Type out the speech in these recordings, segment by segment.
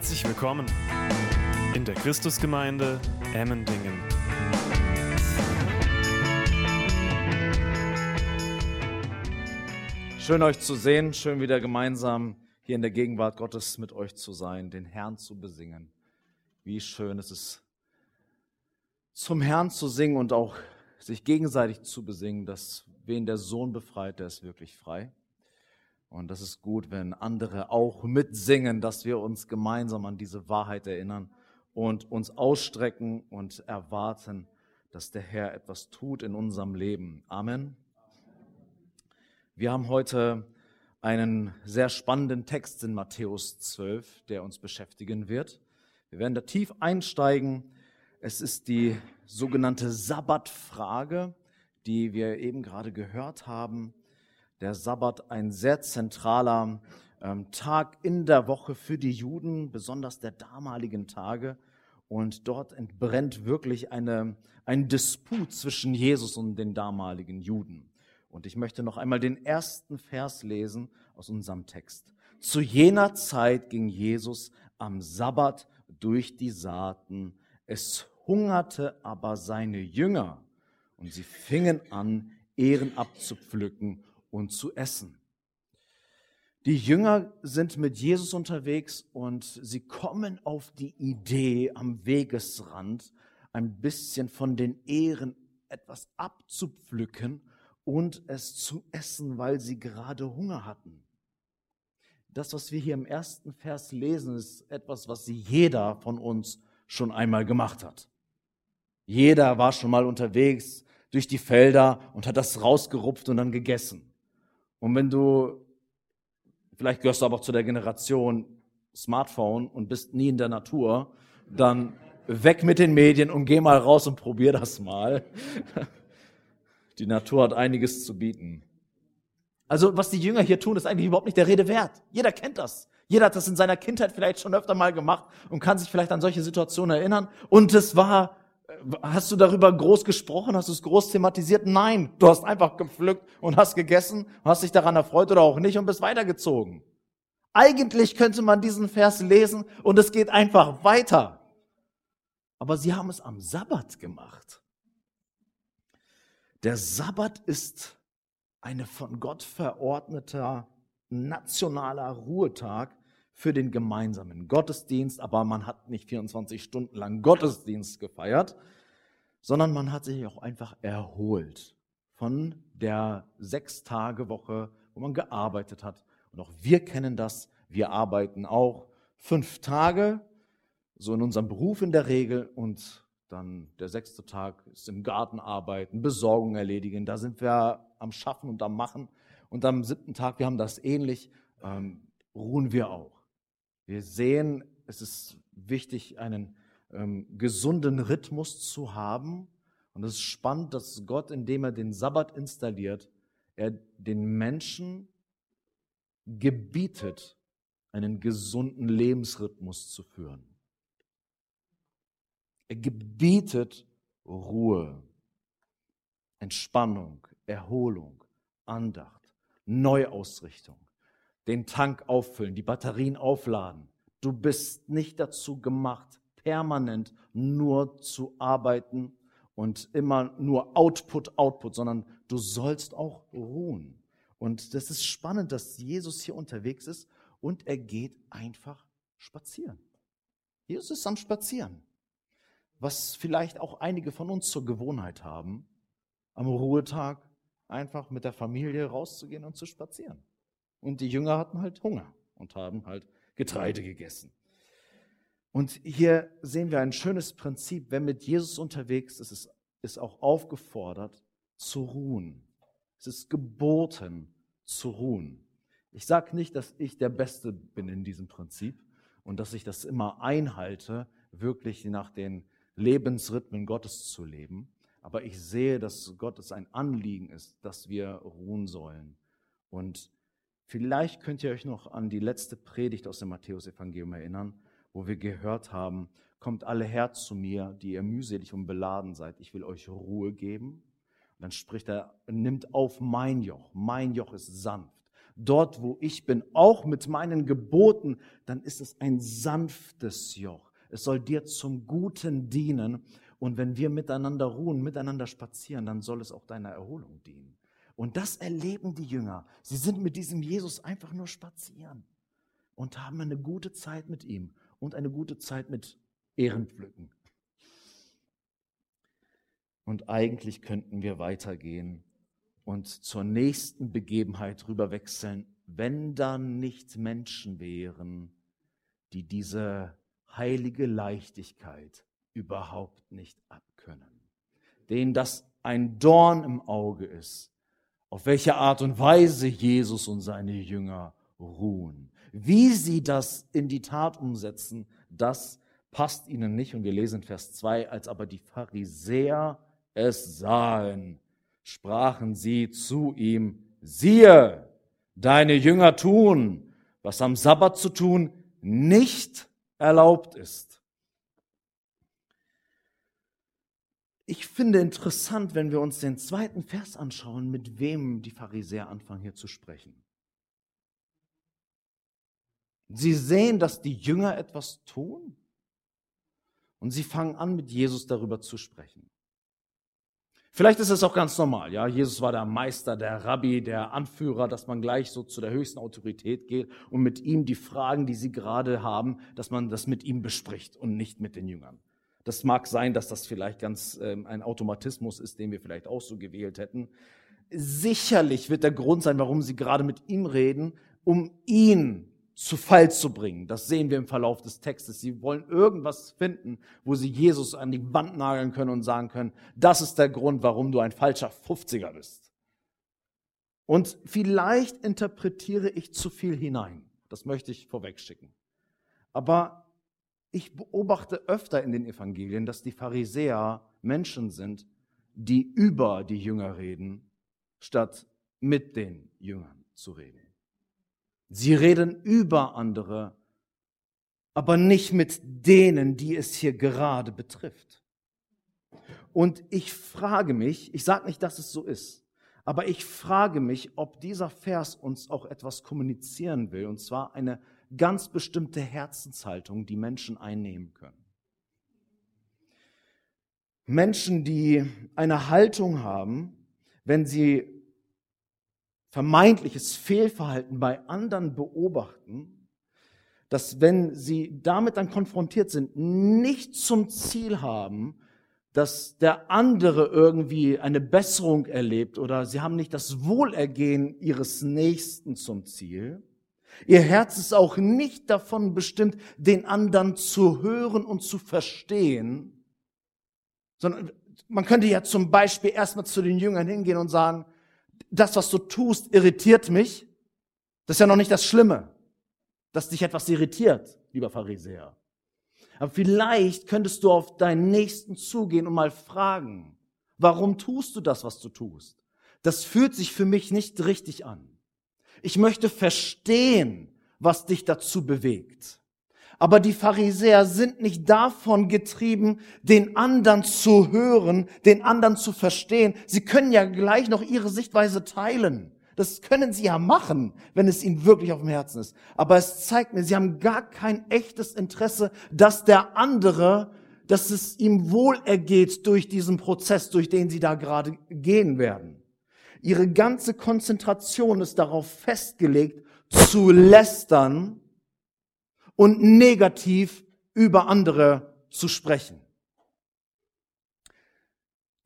Herzlich willkommen in der Christusgemeinde Emmendingen. Schön euch zu sehen, schön wieder gemeinsam hier in der Gegenwart Gottes mit euch zu sein, den Herrn zu besingen. Wie schön ist es, zum Herrn zu singen und auch sich gegenseitig zu besingen, dass wen der Sohn befreit, der ist wirklich frei. Und das ist gut, wenn andere auch mitsingen, dass wir uns gemeinsam an diese Wahrheit erinnern und uns ausstrecken und erwarten, dass der Herr etwas tut in unserem Leben. Amen. Wir haben heute einen sehr spannenden Text in Matthäus 12, der uns beschäftigen wird. Wir werden da tief einsteigen. Es ist die sogenannte Sabbatfrage, die wir eben gerade gehört haben der Sabbat ein sehr zentraler ähm, Tag in der Woche für die Juden, besonders der damaligen Tage. Und dort entbrennt wirklich eine, ein Disput zwischen Jesus und den damaligen Juden. Und ich möchte noch einmal den ersten Vers lesen aus unserem Text. Zu jener Zeit ging Jesus am Sabbat durch die Saaten. Es hungerte aber seine Jünger und sie fingen an, Ehren abzupflücken und zu essen. Die Jünger sind mit Jesus unterwegs und sie kommen auf die Idee, am Wegesrand ein bisschen von den Ehren etwas abzupflücken und es zu essen, weil sie gerade Hunger hatten. Das, was wir hier im ersten Vers lesen, ist etwas, was jeder von uns schon einmal gemacht hat. Jeder war schon mal unterwegs durch die Felder und hat das rausgerupft und dann gegessen. Und wenn du, vielleicht gehörst du aber auch zu der Generation Smartphone und bist nie in der Natur, dann weg mit den Medien und geh mal raus und probier das mal. Die Natur hat einiges zu bieten. Also was die Jünger hier tun, ist eigentlich überhaupt nicht der Rede wert. Jeder kennt das. Jeder hat das in seiner Kindheit vielleicht schon öfter mal gemacht und kann sich vielleicht an solche Situationen erinnern. Und es war Hast du darüber groß gesprochen? Hast du es groß thematisiert? Nein, du hast einfach gepflückt und hast gegessen, hast dich daran erfreut oder auch nicht und bist weitergezogen. Eigentlich könnte man diesen Vers lesen und es geht einfach weiter. Aber sie haben es am Sabbat gemacht. Der Sabbat ist eine von Gott verordneter nationaler Ruhetag, für den gemeinsamen Gottesdienst, aber man hat nicht 24 Stunden lang Gottesdienst gefeiert, sondern man hat sich auch einfach erholt von der Sechs-Tage-Woche, wo man gearbeitet hat. Und auch wir kennen das. Wir arbeiten auch fünf Tage, so in unserem Beruf in der Regel. Und dann der sechste Tag ist im Garten arbeiten, Besorgung erledigen. Da sind wir am Schaffen und am Machen. Und am siebten Tag, wir haben das ähnlich, ähm, ruhen wir auch. Wir sehen, es ist wichtig, einen ähm, gesunden Rhythmus zu haben. Und es ist spannend, dass Gott, indem er den Sabbat installiert, er den Menschen gebietet, einen gesunden Lebensrhythmus zu führen. Er gebietet Ruhe, Entspannung, Erholung, Andacht, Neuausrichtung den Tank auffüllen, die Batterien aufladen. Du bist nicht dazu gemacht, permanent nur zu arbeiten und immer nur Output, Output, sondern du sollst auch ruhen. Und das ist spannend, dass Jesus hier unterwegs ist und er geht einfach spazieren. Jesus ist am Spazieren. Was vielleicht auch einige von uns zur Gewohnheit haben, am Ruhetag einfach mit der Familie rauszugehen und zu spazieren. Und die Jünger hatten halt Hunger und haben halt Getreide gegessen. Und hier sehen wir ein schönes Prinzip. Wer mit Jesus unterwegs ist, ist, ist auch aufgefordert zu ruhen. Es ist geboten zu ruhen. Ich sage nicht, dass ich der Beste bin in diesem Prinzip und dass ich das immer einhalte, wirklich nach den Lebensrhythmen Gottes zu leben. Aber ich sehe, dass Gott es ein Anliegen ist, dass wir ruhen sollen. Und Vielleicht könnt ihr euch noch an die letzte Predigt aus dem Matthäusevangelium erinnern, wo wir gehört haben, kommt alle her zu mir, die ihr mühselig und beladen seid, ich will euch Ruhe geben. Und dann spricht er, nimmt auf mein Joch, mein Joch ist sanft. dort wo ich bin, auch mit meinen Geboten, dann ist es ein sanftes Joch. Es soll dir zum Guten dienen. Und wenn wir miteinander ruhen, miteinander spazieren, dann soll es auch deiner Erholung dienen. Und das erleben die Jünger. Sie sind mit diesem Jesus einfach nur spazieren und haben eine gute Zeit mit ihm und eine gute Zeit mit Ehrenpflücken. Und eigentlich könnten wir weitergehen und zur nächsten Begebenheit rüberwechseln, wenn da nicht Menschen wären, die diese heilige Leichtigkeit überhaupt nicht abkönnen, denen das ein Dorn im Auge ist, auf welche Art und Weise Jesus und seine Jünger ruhen. Wie sie das in die Tat umsetzen, das passt ihnen nicht. Und wir lesen Vers 2, als aber die Pharisäer es sahen, sprachen sie zu ihm, siehe, deine Jünger tun, was am Sabbat zu tun nicht erlaubt ist. Ich finde interessant, wenn wir uns den zweiten Vers anschauen, mit wem die Pharisäer anfangen hier zu sprechen. Sie sehen, dass die Jünger etwas tun und sie fangen an, mit Jesus darüber zu sprechen. Vielleicht ist es auch ganz normal, ja. Jesus war der Meister, der Rabbi, der Anführer, dass man gleich so zu der höchsten Autorität geht und mit ihm die Fragen, die sie gerade haben, dass man das mit ihm bespricht und nicht mit den Jüngern. Das mag sein, dass das vielleicht ganz ähm, ein Automatismus ist, den wir vielleicht auch so gewählt hätten. Sicherlich wird der Grund sein, warum sie gerade mit ihm reden, um ihn zu Fall zu bringen. Das sehen wir im Verlauf des Textes. Sie wollen irgendwas finden, wo sie Jesus an die Wand nageln können und sagen können, das ist der Grund, warum du ein falscher 50er bist. Und vielleicht interpretiere ich zu viel hinein. Das möchte ich vorwegschicken. Aber ich beobachte öfter in den Evangelien, dass die Pharisäer Menschen sind, die über die Jünger reden, statt mit den Jüngern zu reden. Sie reden über andere, aber nicht mit denen, die es hier gerade betrifft. Und ich frage mich, ich sage nicht, dass es so ist, aber ich frage mich, ob dieser Vers uns auch etwas kommunizieren will, und zwar eine ganz bestimmte Herzenshaltung, die Menschen einnehmen können. Menschen, die eine Haltung haben, wenn sie vermeintliches Fehlverhalten bei anderen beobachten, dass wenn sie damit dann konfrontiert sind, nicht zum Ziel haben, dass der andere irgendwie eine Besserung erlebt oder sie haben nicht das Wohlergehen ihres Nächsten zum Ziel. Ihr Herz ist auch nicht davon bestimmt, den anderen zu hören und zu verstehen, sondern man könnte ja zum Beispiel erstmal zu den Jüngern hingehen und sagen, das, was du tust, irritiert mich. Das ist ja noch nicht das Schlimme, dass dich etwas irritiert, lieber Pharisäer. Aber vielleicht könntest du auf deinen Nächsten zugehen und mal fragen, warum tust du das, was du tust? Das fühlt sich für mich nicht richtig an. Ich möchte verstehen, was dich dazu bewegt. Aber die Pharisäer sind nicht davon getrieben, den anderen zu hören, den anderen zu verstehen. Sie können ja gleich noch ihre Sichtweise teilen. Das können sie ja machen, wenn es ihnen wirklich auf dem Herzen ist. Aber es zeigt mir, sie haben gar kein echtes Interesse, dass der andere, dass es ihm wohl ergeht durch diesen Prozess, durch den sie da gerade gehen werden. Ihre ganze Konzentration ist darauf festgelegt, zu lästern und negativ über andere zu sprechen.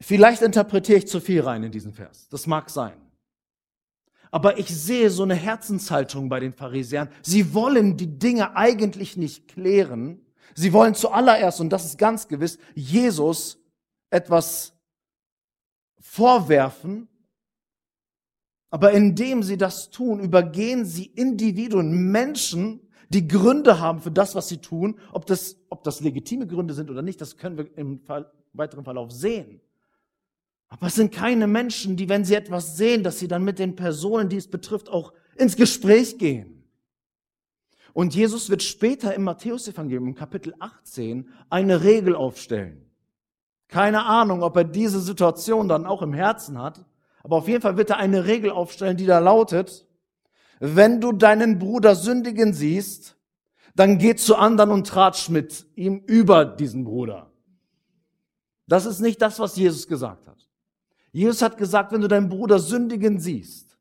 Vielleicht interpretiere ich zu viel rein in diesen Vers. Das mag sein. Aber ich sehe so eine Herzenshaltung bei den Pharisäern. Sie wollen die Dinge eigentlich nicht klären. Sie wollen zuallererst, und das ist ganz gewiss, Jesus etwas vorwerfen. Aber indem sie das tun, übergehen sie Individuen, Menschen, die Gründe haben für das, was sie tun. Ob das, ob das legitime Gründe sind oder nicht, das können wir im weiteren Verlauf sehen. Aber es sind keine Menschen, die, wenn sie etwas sehen, dass sie dann mit den Personen, die es betrifft, auch ins Gespräch gehen. Und Jesus wird später im Matthäusevangelium, im Kapitel 18, eine Regel aufstellen. Keine Ahnung, ob er diese Situation dann auch im Herzen hat, aber auf jeden Fall wird er eine Regel aufstellen, die da lautet, wenn du deinen Bruder sündigen siehst, dann geh zu anderen und tratsch mit ihm über diesen Bruder. Das ist nicht das, was Jesus gesagt hat. Jesus hat gesagt, wenn du deinen Bruder sündigen siehst,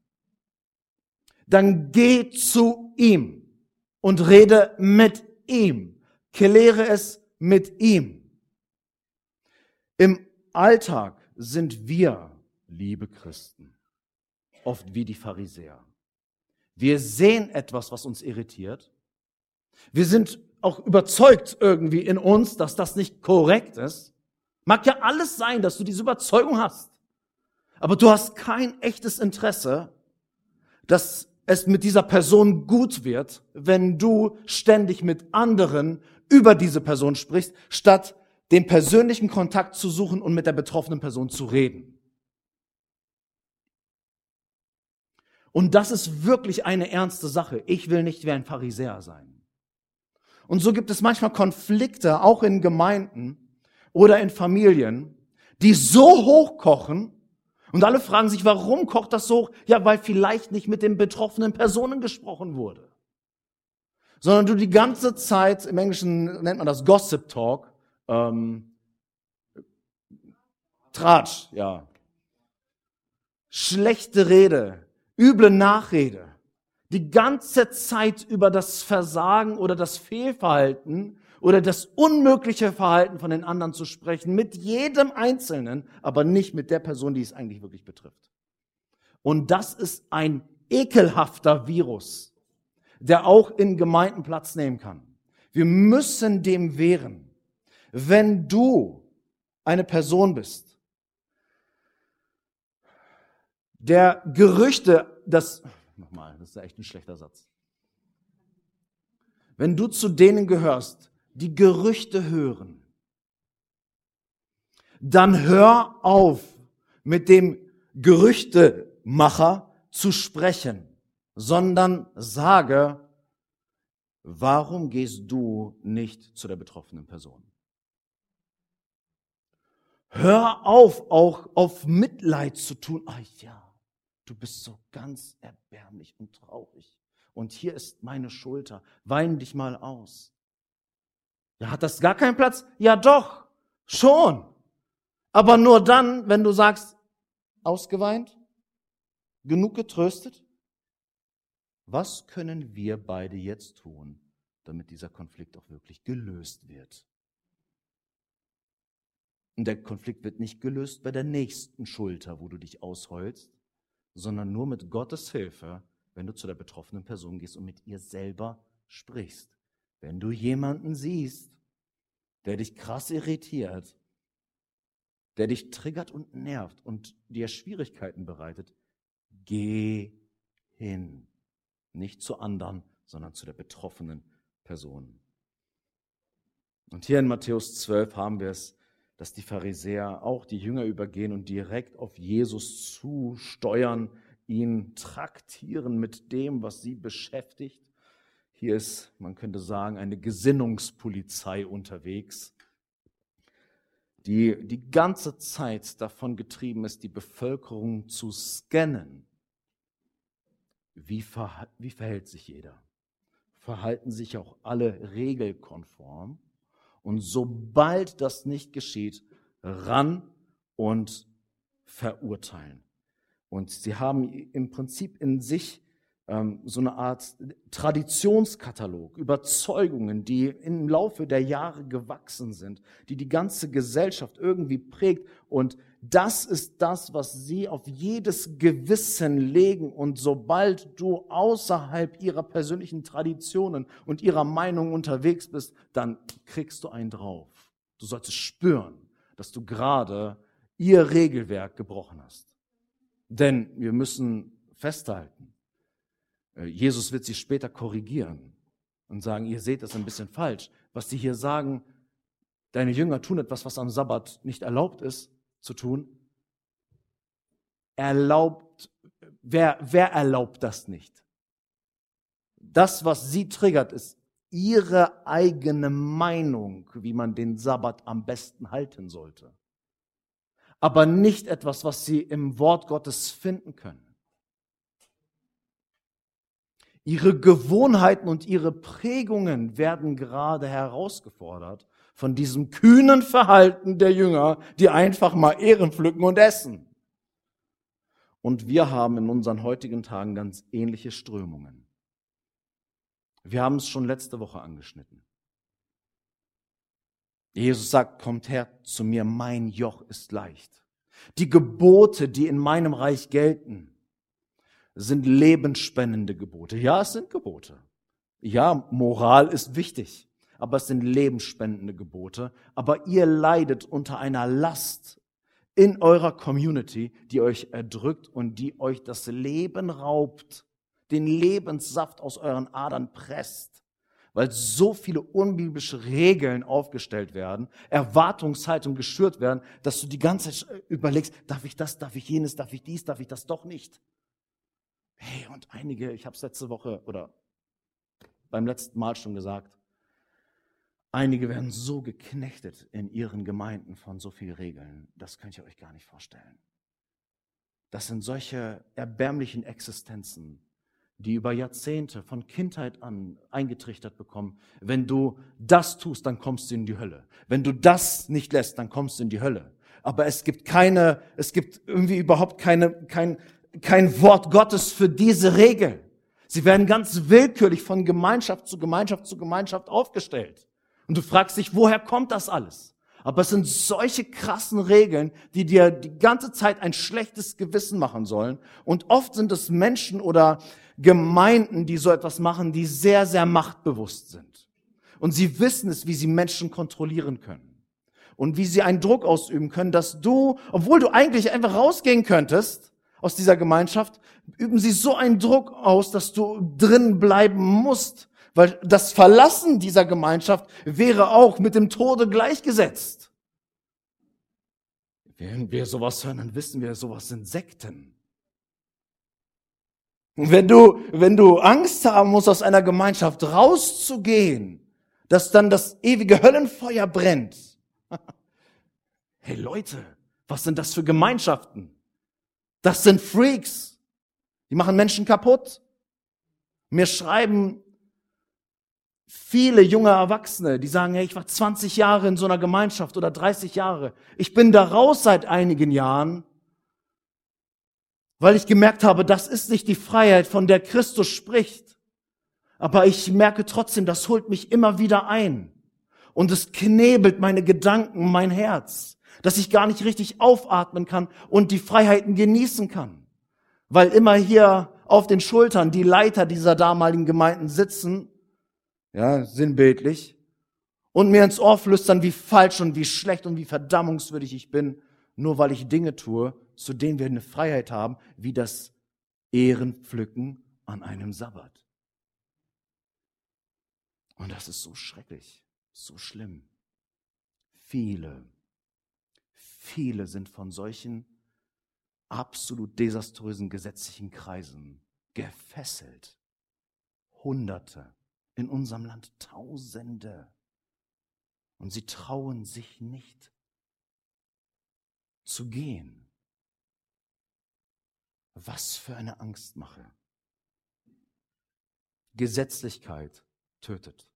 dann geh zu ihm und rede mit ihm. Kläre es mit ihm. Im Alltag sind wir, liebe Christen, oft wie die Pharisäer. Wir sehen etwas, was uns irritiert. Wir sind auch überzeugt irgendwie in uns, dass das nicht korrekt ist. Mag ja alles sein, dass du diese Überzeugung hast. Aber du hast kein echtes Interesse, dass es mit dieser Person gut wird, wenn du ständig mit anderen über diese Person sprichst, statt den persönlichen Kontakt zu suchen und mit der betroffenen Person zu reden. Und das ist wirklich eine ernste Sache. Ich will nicht wie ein Pharisäer sein. Und so gibt es manchmal Konflikte, auch in Gemeinden oder in Familien, die so hochkochen, und alle fragen sich, warum kocht das so hoch? Ja, weil vielleicht nicht mit den betroffenen Personen gesprochen wurde. Sondern du die ganze Zeit, im Englischen nennt man das Gossip Talk, ähm, Tratsch, ja. Schlechte Rede, üble Nachrede, die ganze Zeit über das Versagen oder das Fehlverhalten oder das unmögliche Verhalten von den anderen zu sprechen, mit jedem Einzelnen, aber nicht mit der Person, die es eigentlich wirklich betrifft. Und das ist ein ekelhafter Virus, der auch in Gemeinden Platz nehmen kann. Wir müssen dem wehren. Wenn du eine Person bist, der Gerüchte, das, nochmal, das ist echt ein schlechter Satz. Wenn du zu denen gehörst, die Gerüchte hören, dann hör auf, mit dem Gerüchtemacher zu sprechen, sondern sage, warum gehst du nicht zu der betroffenen Person? Hör auf, auch auf Mitleid zu tun. Ach ja, du bist so ganz erbärmlich und traurig. Und hier ist meine Schulter. Wein dich mal aus. Ja, hat das gar keinen Platz? Ja, doch, schon. Aber nur dann, wenn du sagst, ausgeweint, genug getröstet. Was können wir beide jetzt tun, damit dieser Konflikt auch wirklich gelöst wird? Und der Konflikt wird nicht gelöst bei der nächsten Schulter, wo du dich ausheulst, sondern nur mit Gottes Hilfe, wenn du zu der betroffenen Person gehst und mit ihr selber sprichst. Wenn du jemanden siehst, der dich krass irritiert, der dich triggert und nervt und dir Schwierigkeiten bereitet, geh hin. Nicht zu anderen, sondern zu der betroffenen Person. Und hier in Matthäus 12 haben wir es, dass die Pharisäer auch die Jünger übergehen und direkt auf Jesus zusteuern, ihn traktieren mit dem, was sie beschäftigt. Hier ist, man könnte sagen, eine Gesinnungspolizei unterwegs, die die ganze Zeit davon getrieben ist, die Bevölkerung zu scannen. Wie, ver wie verhält sich jeder? Verhalten sich auch alle regelkonform? Und sobald das nicht geschieht, ran und verurteilen. Und sie haben im Prinzip in sich ähm, so eine Art Traditionskatalog, Überzeugungen, die im Laufe der Jahre gewachsen sind, die die ganze Gesellschaft irgendwie prägt. Und das ist das, was sie auf jedes Gewissen legen. Und sobald du außerhalb ihrer persönlichen Traditionen und ihrer Meinung unterwegs bist, dann kriegst du einen drauf. Du solltest spüren, dass du gerade ihr Regelwerk gebrochen hast. Denn wir müssen festhalten, äh, Jesus wird sie später korrigieren und sagen, ihr seht das ein bisschen falsch. Was sie hier sagen, deine Jünger tun etwas, was am Sabbat nicht erlaubt ist zu tun. Erlaubt, wer, wer erlaubt das nicht? Das, was sie triggert, ist ihre eigene Meinung, wie man den Sabbat am besten halten sollte. Aber nicht etwas, was sie im Wort Gottes finden können. Ihre Gewohnheiten und ihre Prägungen werden gerade herausgefordert von diesem kühnen Verhalten der Jünger, die einfach mal Ehren pflücken und essen. Und wir haben in unseren heutigen Tagen ganz ähnliche Strömungen. Wir haben es schon letzte Woche angeschnitten. Jesus sagt, kommt her zu mir, mein Joch ist leicht. Die Gebote, die in meinem Reich gelten, sind lebensspendende Gebote. Ja, es sind Gebote. Ja, Moral ist wichtig, aber es sind lebensspendende Gebote. Aber ihr leidet unter einer Last in eurer Community, die euch erdrückt und die euch das Leben raubt, den Lebenssaft aus euren Adern presst, weil so viele unbiblische Regeln aufgestellt werden, Erwartungshaltung geschürt werden, dass du die ganze Zeit überlegst, darf ich das, darf ich jenes, darf ich dies, darf ich das doch nicht. Hey, und einige, ich habe es letzte Woche oder beim letzten Mal schon gesagt, Einige werden so geknechtet in ihren Gemeinden von so vielen Regeln, das könnt ihr euch gar nicht vorstellen. Das sind solche erbärmlichen Existenzen, die über Jahrzehnte von Kindheit an eingetrichtert bekommen. Wenn du das tust, dann kommst du in die Hölle. Wenn du das nicht lässt, dann kommst du in die Hölle. Aber es gibt keine, es gibt irgendwie überhaupt keine, kein, kein Wort Gottes für diese Regel. Sie werden ganz willkürlich von Gemeinschaft zu Gemeinschaft zu Gemeinschaft aufgestellt. Und du fragst dich, woher kommt das alles? Aber es sind solche krassen Regeln, die dir die ganze Zeit ein schlechtes Gewissen machen sollen. Und oft sind es Menschen oder Gemeinden, die so etwas machen, die sehr, sehr machtbewusst sind. Und sie wissen es, wie sie Menschen kontrollieren können. Und wie sie einen Druck ausüben können, dass du, obwohl du eigentlich einfach rausgehen könntest aus dieser Gemeinschaft, üben sie so einen Druck aus, dass du drin bleiben musst, weil das Verlassen dieser Gemeinschaft wäre auch mit dem Tode gleichgesetzt. Wenn wir sowas hören, dann wissen wir, sowas sind Sekten. Und wenn du, wenn du Angst haben musst, aus einer Gemeinschaft rauszugehen, dass dann das ewige Höllenfeuer brennt. Hey Leute, was sind das für Gemeinschaften? Das sind Freaks. Die machen Menschen kaputt. Mir schreiben viele junge Erwachsene, die sagen, hey, ich war 20 Jahre in so einer Gemeinschaft oder 30 Jahre. Ich bin da raus seit einigen Jahren, weil ich gemerkt habe, das ist nicht die Freiheit, von der Christus spricht. Aber ich merke trotzdem, das holt mich immer wieder ein. Und es knebelt meine Gedanken, mein Herz, dass ich gar nicht richtig aufatmen kann und die Freiheiten genießen kann. Weil immer hier auf den Schultern die Leiter dieser damaligen Gemeinden sitzen ja, sinnbildlich, und mir ins Ohr flüstern, wie falsch und wie schlecht und wie verdammungswürdig ich bin, nur weil ich Dinge tue, zu denen wir eine Freiheit haben, wie das Ehrenpflücken an einem Sabbat. Und das ist so schrecklich, so schlimm. Viele, viele sind von solchen absolut desaströsen gesetzlichen Kreisen gefesselt. Hunderte, in unserem Land Tausende. Und sie trauen sich nicht zu gehen. Was für eine Angstmache. Gesetzlichkeit tötet.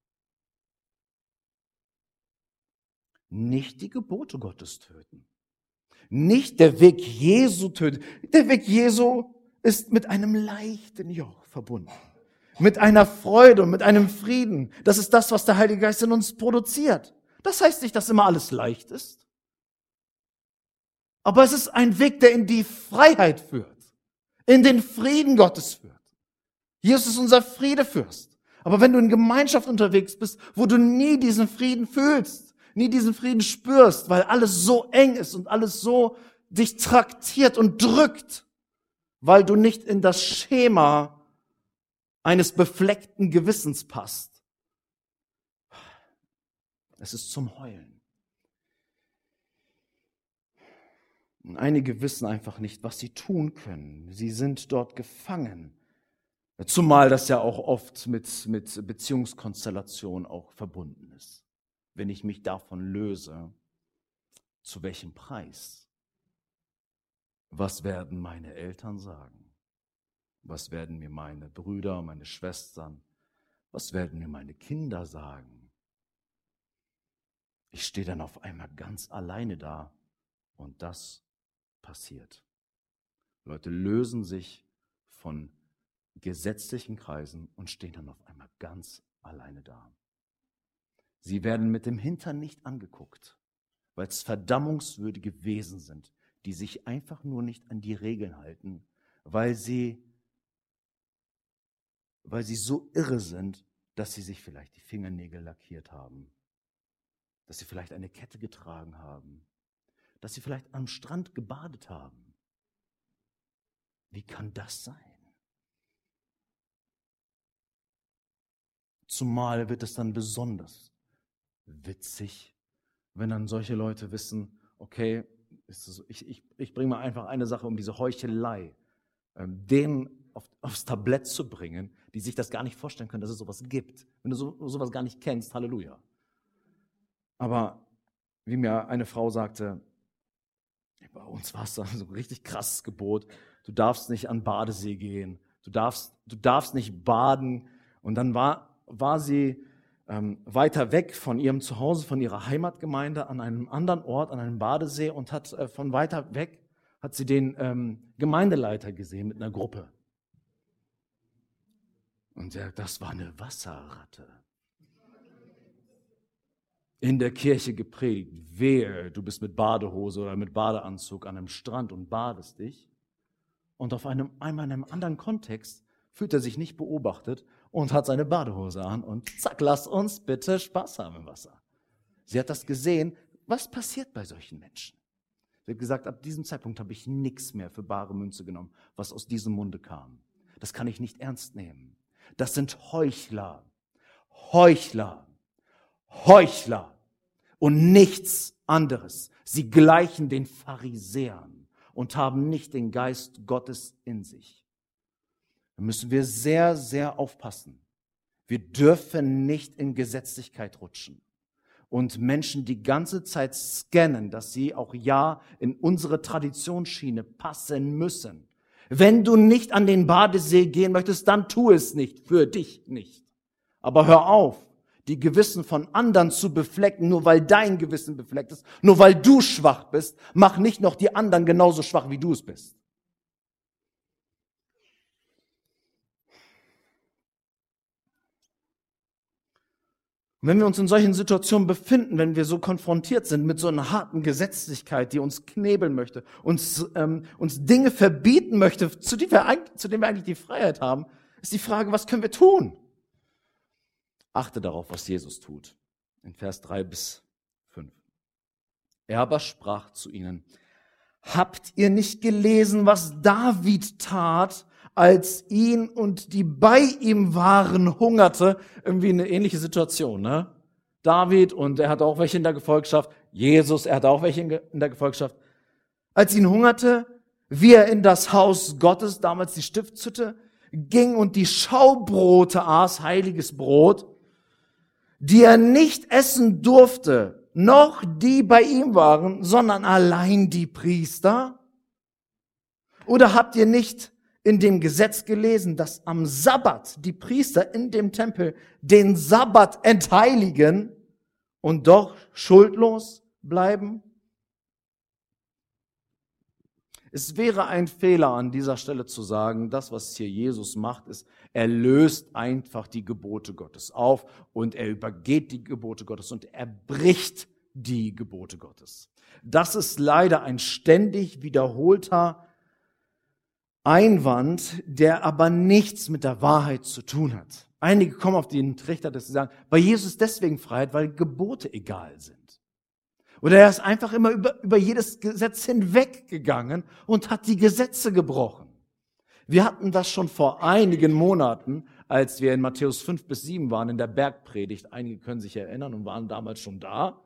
Nicht die Gebote Gottes töten. Nicht der Weg Jesu tötet. Der Weg Jesu ist mit einem leichten Joch verbunden mit einer Freude und mit einem Frieden. Das ist das, was der Heilige Geist in uns produziert. Das heißt nicht, dass immer alles leicht ist. Aber es ist ein Weg, der in die Freiheit führt, in den Frieden Gottes führt. Jesus ist unser Friedefürst. Aber wenn du in Gemeinschaft unterwegs bist, wo du nie diesen Frieden fühlst, nie diesen Frieden spürst, weil alles so eng ist und alles so dich traktiert und drückt, weil du nicht in das Schema eines befleckten Gewissens passt. Es ist zum Heulen. Und einige wissen einfach nicht, was sie tun können. Sie sind dort gefangen. Zumal das ja auch oft mit, mit Beziehungskonstellation auch verbunden ist. Wenn ich mich davon löse, zu welchem Preis? Was werden meine Eltern sagen? Was werden mir meine Brüder, meine Schwestern, was werden mir meine Kinder sagen? Ich stehe dann auf einmal ganz alleine da und das passiert. Leute lösen sich von gesetzlichen Kreisen und stehen dann auf einmal ganz alleine da. Sie werden mit dem Hintern nicht angeguckt, weil es verdammungswürdige Wesen sind, die sich einfach nur nicht an die Regeln halten, weil sie, weil sie so irre sind, dass sie sich vielleicht die Fingernägel lackiert haben, dass sie vielleicht eine Kette getragen haben, dass sie vielleicht am Strand gebadet haben. Wie kann das sein? Zumal wird es dann besonders witzig, wenn dann solche Leute wissen, okay, ich, ich, ich bringe mal einfach eine Sache, um diese Heuchelei, ähm, auf, aufs Tablett zu bringen, die sich das gar nicht vorstellen können, dass es sowas gibt. Wenn du so, sowas gar nicht kennst, Halleluja. Aber wie mir eine Frau sagte, bei uns war es so ein richtig krasses Gebot. Du darfst nicht an Badesee gehen. Du darfst, du darfst nicht baden. Und dann war, war sie ähm, weiter weg von ihrem Zuhause, von ihrer Heimatgemeinde, an einem anderen Ort, an einem Badesee und hat äh, von weiter weg hat sie den ähm, Gemeindeleiter gesehen mit einer Gruppe. Und er, das war eine Wasserratte. In der Kirche gepredigt, wehe, du bist mit Badehose oder mit Badeanzug an einem Strand und badest dich. Und auf einem, einmal in einem anderen Kontext fühlt er sich nicht beobachtet und hat seine Badehose an und zack, lass uns bitte Spaß haben im Wasser. Sie hat das gesehen. Was passiert bei solchen Menschen? Sie hat gesagt, ab diesem Zeitpunkt habe ich nichts mehr für bare Münze genommen, was aus diesem Munde kam. Das kann ich nicht ernst nehmen. Das sind Heuchler. Heuchler. Heuchler. Und nichts anderes. Sie gleichen den Pharisäern und haben nicht den Geist Gottes in sich. Da müssen wir sehr, sehr aufpassen. Wir dürfen nicht in Gesetzlichkeit rutschen und Menschen die ganze Zeit scannen, dass sie auch ja in unsere Traditionsschiene passen müssen. Wenn du nicht an den Badesee gehen möchtest, dann tu es nicht, für dich nicht. Aber hör auf, die Gewissen von anderen zu beflecken, nur weil dein Gewissen befleckt ist, nur weil du schwach bist, mach nicht noch die anderen genauso schwach, wie du es bist. Und wenn wir uns in solchen Situationen befinden, wenn wir so konfrontiert sind mit so einer harten Gesetzlichkeit, die uns knebeln möchte, uns, ähm, uns Dinge verbieten möchte, zu, denen wir zu denen wir eigentlich die Freiheit haben, ist die Frage, was können wir tun? Achte darauf, was Jesus tut. In Vers 3 bis 5. Er aber sprach zu ihnen, habt ihr nicht gelesen, was David tat, als ihn und die bei ihm waren hungerte. Irgendwie eine ähnliche Situation, ne? David und er hat auch welche in der Gefolgschaft. Jesus, er hat auch welche in der Gefolgschaft. Als ihn hungerte, wie er in das Haus Gottes, damals die Stiftshütte, ging und die Schaubrote aß, heiliges Brot, die er nicht essen durfte, noch die bei ihm waren, sondern allein die Priester? Oder habt ihr nicht in dem Gesetz gelesen, dass am Sabbat die Priester in dem Tempel den Sabbat entheiligen und doch schuldlos bleiben? Es wäre ein Fehler an dieser Stelle zu sagen, das, was hier Jesus macht, ist, er löst einfach die Gebote Gottes auf und er übergeht die Gebote Gottes und er bricht die Gebote Gottes. Das ist leider ein ständig wiederholter Einwand, der aber nichts mit der Wahrheit zu tun hat. Einige kommen auf den Trichter, dass sie sagen, bei Jesus deswegen Freiheit, weil Gebote egal sind. Oder er ist einfach immer über, über jedes Gesetz hinweggegangen und hat die Gesetze gebrochen. Wir hatten das schon vor einigen Monaten, als wir in Matthäus 5 bis 7 waren, in der Bergpredigt. Einige können sich erinnern und waren damals schon da.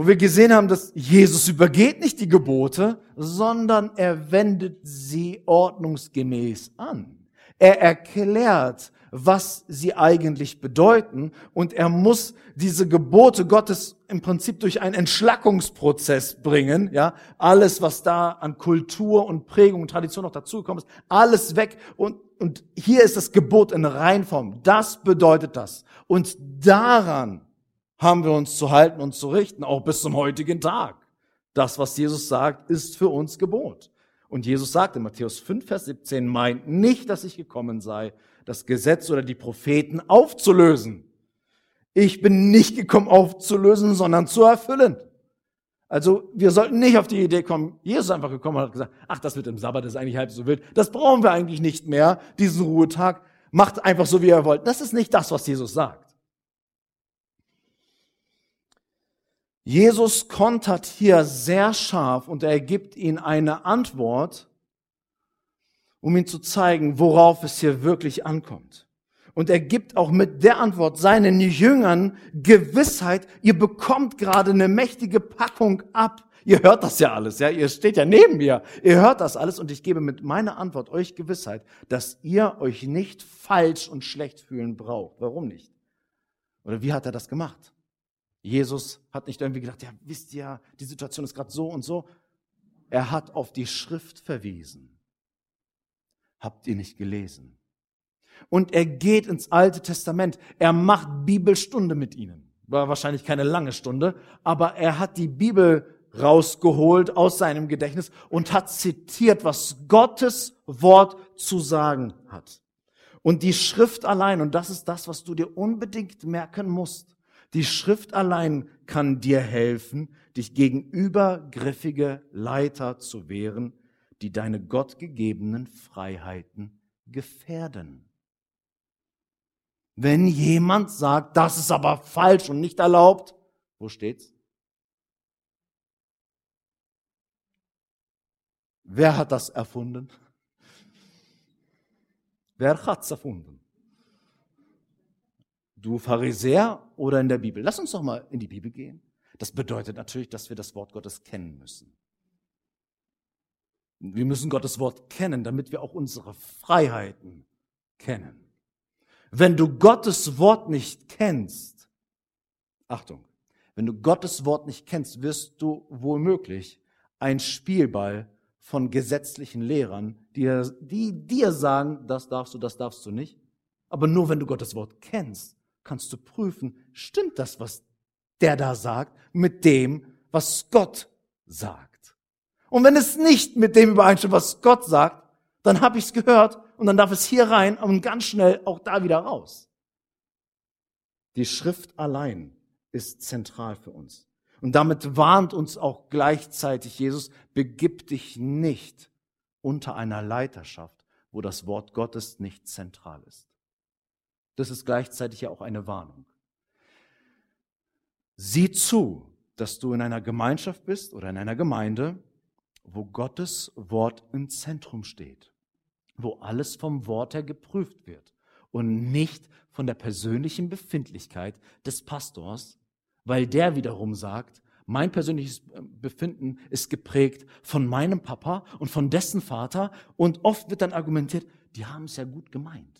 Wo wir gesehen haben, dass Jesus übergeht nicht die Gebote, sondern er wendet sie ordnungsgemäß an. Er erklärt, was sie eigentlich bedeuten. Und er muss diese Gebote Gottes im Prinzip durch einen Entschlackungsprozess bringen. Ja, alles, was da an Kultur und Prägung und Tradition noch dazugekommen ist, alles weg. Und, und hier ist das Gebot in Reinform. Das bedeutet das. Und daran haben wir uns zu halten und zu richten, auch bis zum heutigen Tag. Das, was Jesus sagt, ist für uns Gebot. Und Jesus sagt in Matthäus 5, Vers 17, meint nicht, dass ich gekommen sei, das Gesetz oder die Propheten aufzulösen. Ich bin nicht gekommen aufzulösen, sondern zu erfüllen. Also wir sollten nicht auf die Idee kommen, Jesus ist einfach gekommen und hat gesagt, ach, das mit dem Sabbat ist eigentlich halb so wild. Das brauchen wir eigentlich nicht mehr, diesen Ruhetag. Macht einfach so, wie ihr wollt. Das ist nicht das, was Jesus sagt. Jesus kontert hier sehr scharf und er gibt ihnen eine Antwort, um ihnen zu zeigen, worauf es hier wirklich ankommt. Und er gibt auch mit der Antwort seinen Jüngern Gewissheit, ihr bekommt gerade eine mächtige Packung ab. Ihr hört das ja alles, ja, ihr steht ja neben mir. Ihr hört das alles und ich gebe mit meiner Antwort euch Gewissheit, dass ihr euch nicht falsch und schlecht fühlen braucht. Warum nicht? Oder wie hat er das gemacht? Jesus hat nicht irgendwie gedacht, ja, wisst ihr, die Situation ist gerade so und so. Er hat auf die Schrift verwiesen. Habt ihr nicht gelesen? Und er geht ins Alte Testament. Er macht Bibelstunde mit ihnen. War wahrscheinlich keine lange Stunde, aber er hat die Bibel rausgeholt aus seinem Gedächtnis und hat zitiert, was Gottes Wort zu sagen hat. Und die Schrift allein, und das ist das, was du dir unbedingt merken musst, die Schrift allein kann dir helfen, dich gegen übergriffige Leiter zu wehren, die deine gottgegebenen Freiheiten gefährden. Wenn jemand sagt, das ist aber falsch und nicht erlaubt, wo steht's? Wer hat das erfunden? Wer hat's erfunden? Du Pharisäer oder in der Bibel? Lass uns doch mal in die Bibel gehen. Das bedeutet natürlich, dass wir das Wort Gottes kennen müssen. Wir müssen Gottes Wort kennen, damit wir auch unsere Freiheiten kennen. Wenn du Gottes Wort nicht kennst, Achtung, wenn du Gottes Wort nicht kennst, wirst du wohlmöglich ein Spielball von gesetzlichen Lehrern, die, die dir sagen, das darfst du, das darfst du nicht. Aber nur wenn du Gottes Wort kennst, kannst du prüfen, stimmt das, was der da sagt, mit dem, was Gott sagt. Und wenn es nicht mit dem übereinstimmt, was Gott sagt, dann habe ich es gehört und dann darf es hier rein und ganz schnell auch da wieder raus. Die Schrift allein ist zentral für uns. Und damit warnt uns auch gleichzeitig Jesus, begib dich nicht unter einer Leiterschaft, wo das Wort Gottes nicht zentral ist. Das ist gleichzeitig ja auch eine Warnung. Sieh zu, dass du in einer Gemeinschaft bist oder in einer Gemeinde, wo Gottes Wort im Zentrum steht, wo alles vom Wort her geprüft wird und nicht von der persönlichen Befindlichkeit des Pastors, weil der wiederum sagt, mein persönliches Befinden ist geprägt von meinem Papa und von dessen Vater und oft wird dann argumentiert, die haben es ja gut gemeint.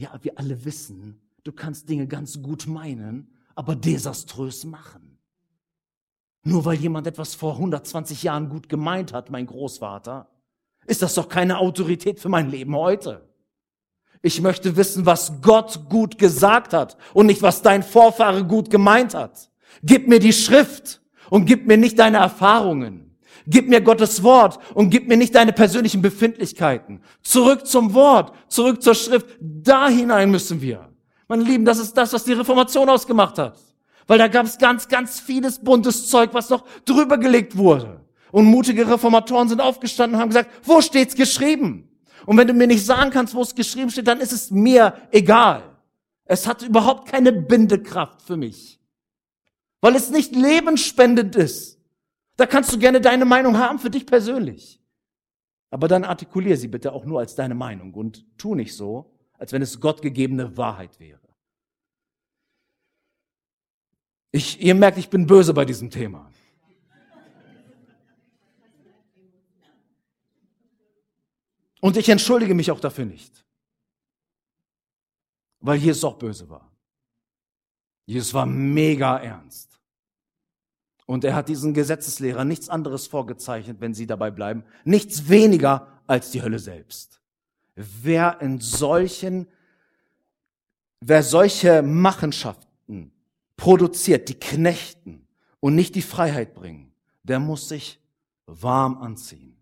Ja, wir alle wissen, du kannst Dinge ganz gut meinen, aber desaströs machen. Nur weil jemand etwas vor 120 Jahren gut gemeint hat, mein Großvater, ist das doch keine Autorität für mein Leben heute. Ich möchte wissen, was Gott gut gesagt hat und nicht, was dein Vorfahre gut gemeint hat. Gib mir die Schrift und gib mir nicht deine Erfahrungen. Gib mir Gottes Wort und gib mir nicht deine persönlichen Befindlichkeiten. Zurück zum Wort, zurück zur Schrift. Da hinein müssen wir. Meine Lieben, das ist das, was die Reformation ausgemacht hat. Weil da gab es ganz, ganz vieles buntes Zeug, was noch drüber gelegt wurde. Und mutige Reformatoren sind aufgestanden und haben gesagt, wo steht's geschrieben? Und wenn du mir nicht sagen kannst, wo es geschrieben steht, dann ist es mir egal. Es hat überhaupt keine Bindekraft für mich. Weil es nicht lebensspendend ist. Da kannst du gerne deine Meinung haben für dich persönlich. Aber dann artikulier sie bitte auch nur als deine Meinung und tu nicht so, als wenn es gottgegebene Wahrheit wäre. Ich, ihr merkt, ich bin böse bei diesem Thema. Und ich entschuldige mich auch dafür nicht. weil Jesus auch böse war. Jesus war mega ernst. Und er hat diesen Gesetzeslehrern nichts anderes vorgezeichnet, wenn sie dabei bleiben, nichts weniger als die Hölle selbst. Wer in solchen, wer solche Machenschaften produziert, die knechten und nicht die Freiheit bringen, der muss sich warm anziehen.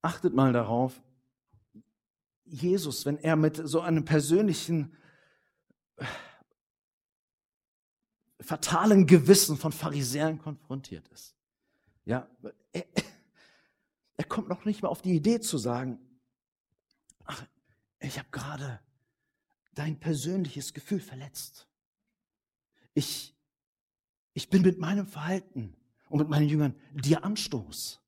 Achtet mal darauf, Jesus, wenn er mit so einem persönlichen, fatalen Gewissen von Pharisäern konfrontiert ist. Ja, er, er kommt noch nicht mal auf die Idee zu sagen, ach, ich habe gerade dein persönliches Gefühl verletzt. Ich, ich bin mit meinem Verhalten und mit meinen Jüngern dir Anstoß.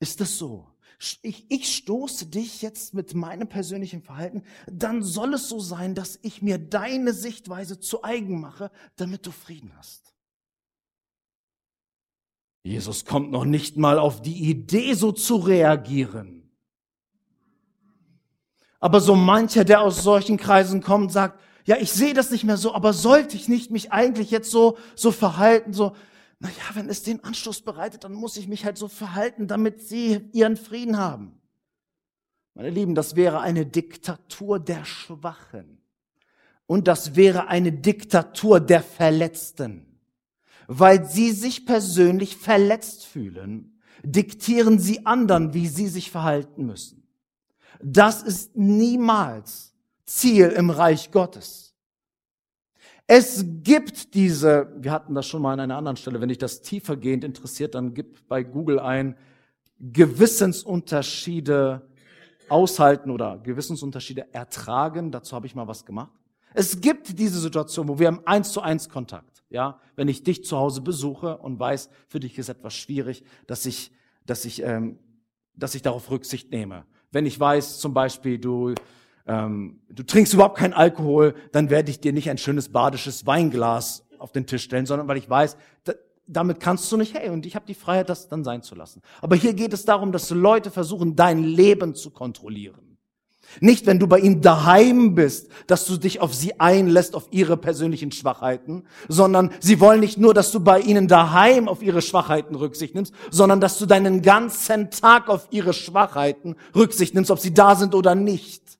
Ist das so? Ich, ich stoße dich jetzt mit meinem persönlichen Verhalten, dann soll es so sein, dass ich mir deine Sichtweise zu eigen mache, damit du Frieden hast. Jesus kommt noch nicht mal auf die Idee, so zu reagieren. Aber so mancher, der aus solchen Kreisen kommt, sagt, ja, ich sehe das nicht mehr so, aber sollte ich nicht mich eigentlich jetzt so, so verhalten, so, naja, wenn es den Anstoß bereitet, dann muss ich mich halt so verhalten, damit sie ihren Frieden haben. Meine Lieben, das wäre eine Diktatur der Schwachen. Und das wäre eine Diktatur der Verletzten. Weil sie sich persönlich verletzt fühlen, diktieren sie anderen, wie sie sich verhalten müssen. Das ist niemals Ziel im Reich Gottes. Es gibt diese, wir hatten das schon mal an einer anderen Stelle, wenn dich das tiefergehend interessiert, dann gib bei Google ein Gewissensunterschiede aushalten oder Gewissensunterschiede ertragen. Dazu habe ich mal was gemacht. Es gibt diese Situation, wo wir im Eins zu eins Kontakt, ja, wenn ich dich zu Hause besuche und weiß, für dich ist etwas schwierig, dass ich, dass ich, ähm, dass ich darauf Rücksicht nehme. Wenn ich weiß, zum Beispiel, du ähm, du trinkst überhaupt keinen Alkohol, dann werde ich dir nicht ein schönes badisches Weinglas auf den Tisch stellen, sondern weil ich weiß, da, damit kannst du nicht, hey, und ich habe die Freiheit, das dann sein zu lassen. Aber hier geht es darum, dass Leute versuchen, dein Leben zu kontrollieren. Nicht, wenn du bei ihnen daheim bist, dass du dich auf sie einlässt, auf ihre persönlichen Schwachheiten, sondern sie wollen nicht nur, dass du bei ihnen daheim auf ihre Schwachheiten Rücksicht nimmst, sondern dass du deinen ganzen Tag auf ihre Schwachheiten Rücksicht nimmst, ob sie da sind oder nicht.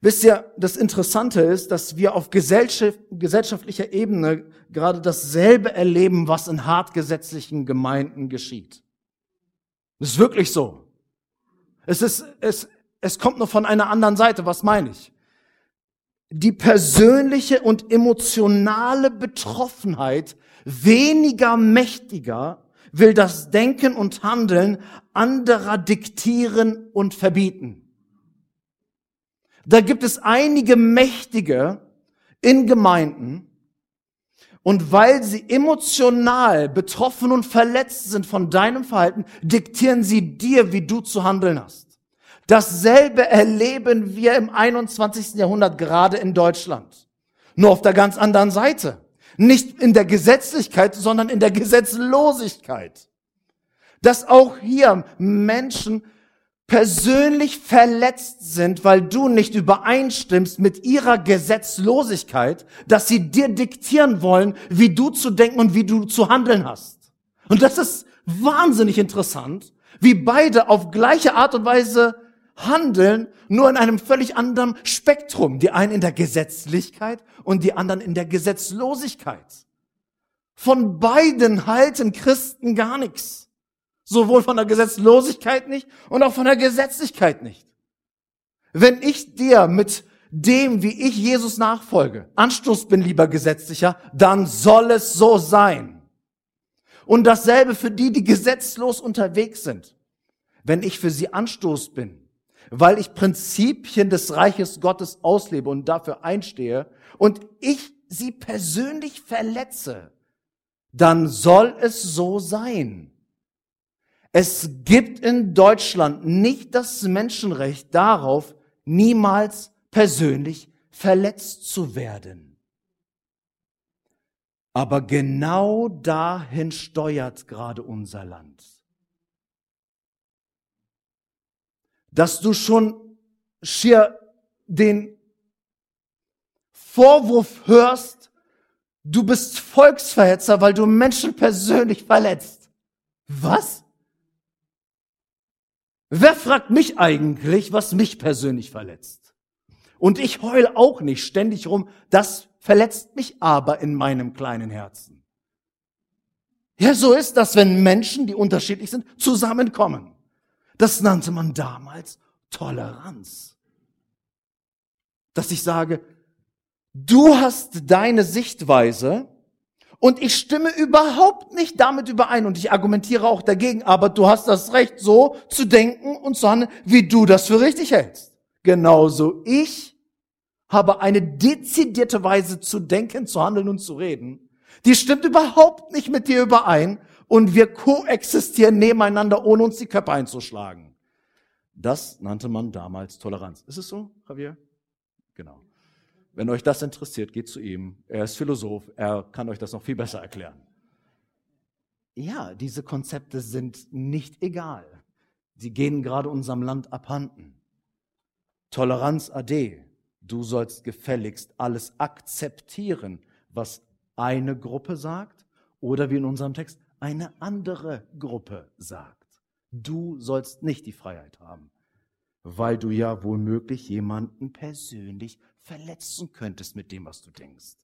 Wisst ihr, das Interessante ist, dass wir auf gesellschaftlicher Ebene gerade dasselbe erleben, was in hartgesetzlichen Gemeinden geschieht. Das ist wirklich so. Es ist, es, es kommt nur von einer anderen Seite. Was meine ich? Die persönliche und emotionale Betroffenheit weniger mächtiger will das Denken und Handeln anderer diktieren und verbieten. Da gibt es einige Mächtige in Gemeinden und weil sie emotional betroffen und verletzt sind von deinem Verhalten, diktieren sie dir, wie du zu handeln hast. Dasselbe erleben wir im 21. Jahrhundert gerade in Deutschland. Nur auf der ganz anderen Seite. Nicht in der Gesetzlichkeit, sondern in der Gesetzlosigkeit. Dass auch hier Menschen persönlich verletzt sind, weil du nicht übereinstimmst mit ihrer Gesetzlosigkeit, dass sie dir diktieren wollen, wie du zu denken und wie du zu handeln hast. Und das ist wahnsinnig interessant, wie beide auf gleiche Art und Weise handeln, nur in einem völlig anderen Spektrum. Die einen in der Gesetzlichkeit und die anderen in der Gesetzlosigkeit. Von beiden halten Christen gar nichts. Sowohl von der Gesetzlosigkeit nicht und auch von der Gesetzlichkeit nicht. Wenn ich dir mit dem, wie ich Jesus nachfolge, Anstoß bin, lieber Gesetzlicher, dann soll es so sein. Und dasselbe für die, die gesetzlos unterwegs sind. Wenn ich für sie Anstoß bin, weil ich Prinzipien des Reiches Gottes auslebe und dafür einstehe und ich sie persönlich verletze, dann soll es so sein. Es gibt in Deutschland nicht das Menschenrecht darauf, niemals persönlich verletzt zu werden. Aber genau dahin steuert gerade unser Land. Dass du schon schier den Vorwurf hörst, du bist Volksverhetzer, weil du Menschen persönlich verletzt. Was? Wer fragt mich eigentlich, was mich persönlich verletzt? Und ich heul auch nicht ständig rum, das verletzt mich aber in meinem kleinen Herzen. Ja, so ist das, wenn Menschen, die unterschiedlich sind, zusammenkommen. Das nannte man damals Toleranz. Dass ich sage, du hast deine Sichtweise und ich stimme überhaupt nicht damit überein und ich argumentiere auch dagegen, aber du hast das Recht, so zu denken und zu handeln, wie du das für richtig hältst. Genauso ich habe eine dezidierte Weise zu denken, zu handeln und zu reden. Die stimmt überhaupt nicht mit dir überein und wir koexistieren nebeneinander, ohne uns die Köpfe einzuschlagen. Das nannte man damals Toleranz. Ist es so, Javier? Genau. Wenn euch das interessiert, geht zu ihm. Er ist Philosoph, er kann euch das noch viel besser erklären. Ja, diese Konzepte sind nicht egal. Sie gehen gerade unserem Land abhanden. Toleranz ade. Du sollst gefälligst alles akzeptieren, was eine Gruppe sagt oder wie in unserem Text eine andere Gruppe sagt. Du sollst nicht die Freiheit haben, weil du ja womöglich jemanden persönlich verletzen könntest mit dem, was du denkst.